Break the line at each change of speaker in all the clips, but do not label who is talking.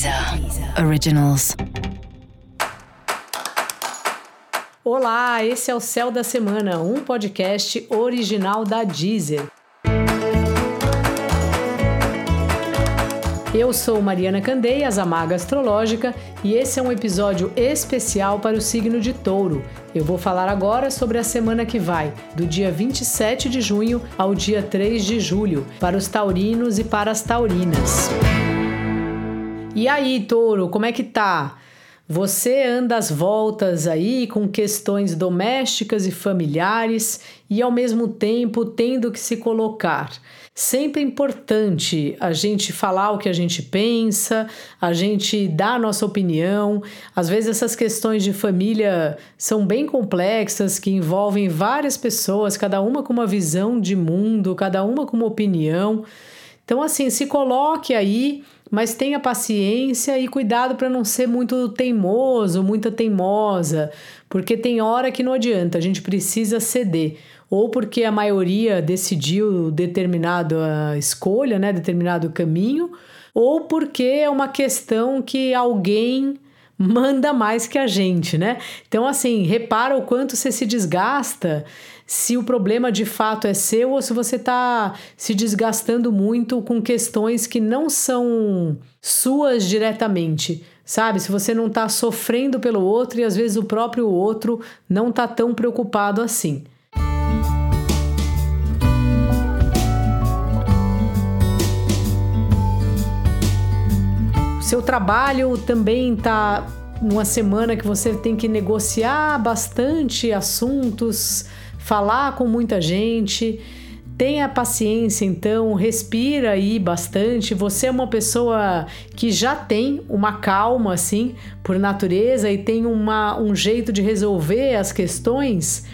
Deezer Originals.
Olá, esse é o Céu da Semana, um podcast original da Deezer. Eu sou Mariana Candeias, a Maga Astrológica, e esse é um episódio especial para o signo de Touro. Eu vou falar agora sobre a semana que vai, do dia 27 de junho ao dia 3 de julho, para os taurinos e para as taurinas. E aí, touro, como é que tá? Você anda às voltas aí com questões domésticas e familiares e ao mesmo tempo tendo que se colocar. Sempre é importante a gente falar o que a gente pensa, a gente dar a nossa opinião. Às vezes essas questões de família são bem complexas, que envolvem várias pessoas, cada uma com uma visão de mundo, cada uma com uma opinião. Então, assim, se coloque aí mas tenha paciência e cuidado para não ser muito teimoso, muita teimosa, porque tem hora que não adianta, a gente precisa ceder, ou porque a maioria decidiu determinada escolha, né, determinado caminho, ou porque é uma questão que alguém manda mais que a gente, né? Então, assim, repara o quanto você se desgasta se o problema de fato é seu ou se você está se desgastando muito com questões que não são suas diretamente. Sabe, se você não está sofrendo pelo outro e às vezes o próprio outro não está tão preocupado assim. Seu trabalho também está numa semana que você tem que negociar bastante assuntos, falar com muita gente. Tenha paciência, então, respira aí bastante. Você é uma pessoa que já tem uma calma, assim, por natureza e tem uma, um jeito de resolver as questões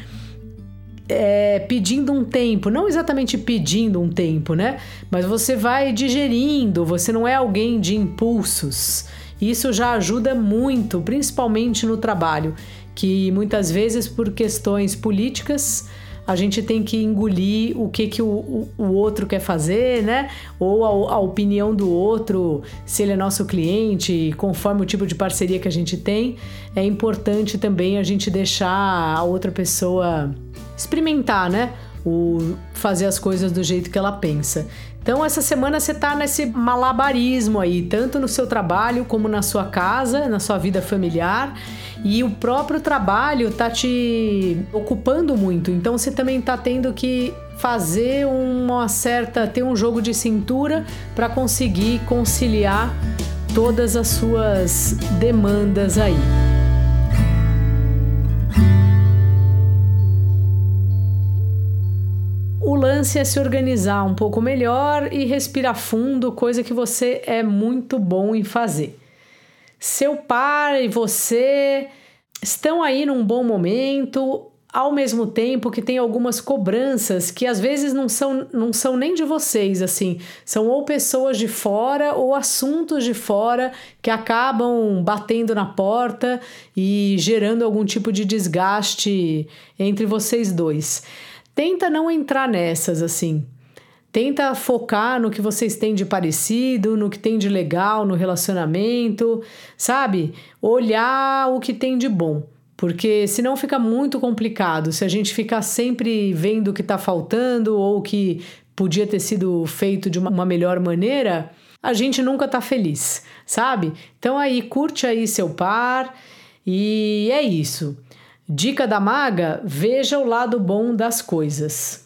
é, pedindo um tempo, não exatamente pedindo um tempo, né? Mas você vai digerindo, você não é alguém de impulsos. Isso já ajuda muito, principalmente no trabalho, que muitas vezes por questões políticas a gente tem que engolir o que, que o, o, o outro quer fazer, né? Ou a, a, opinião do outro, se ele é nosso cliente, conforme o tipo de parceria que a gente tem. É importante também a gente deixar a outra pessoa experimentar, né? O fazer as coisas do jeito que ela pensa. Então, essa semana você tá nesse malabarismo aí, tanto no seu trabalho como na sua casa, na sua vida familiar. E o próprio trabalho tá te ocupando muito. Então, você também tá tendo que fazer uma certa. ter um jogo de cintura para conseguir conciliar todas as suas demandas aí. O lance é se organizar um pouco melhor e respirar fundo, coisa que você é muito bom em fazer. Seu par e você estão aí num bom momento, ao mesmo tempo que tem algumas cobranças que às vezes não são, não são nem de vocês, assim, são ou pessoas de fora ou assuntos de fora que acabam batendo na porta e gerando algum tipo de desgaste entre vocês dois tenta não entrar nessas assim. Tenta focar no que vocês têm de parecido, no que tem de legal no relacionamento, sabe? Olhar o que tem de bom. Porque senão fica muito complicado se a gente ficar sempre vendo o que está faltando ou o que podia ter sido feito de uma melhor maneira, a gente nunca tá feliz, sabe? Então aí curte aí seu par e é isso. Dica da maga: veja o lado bom das coisas.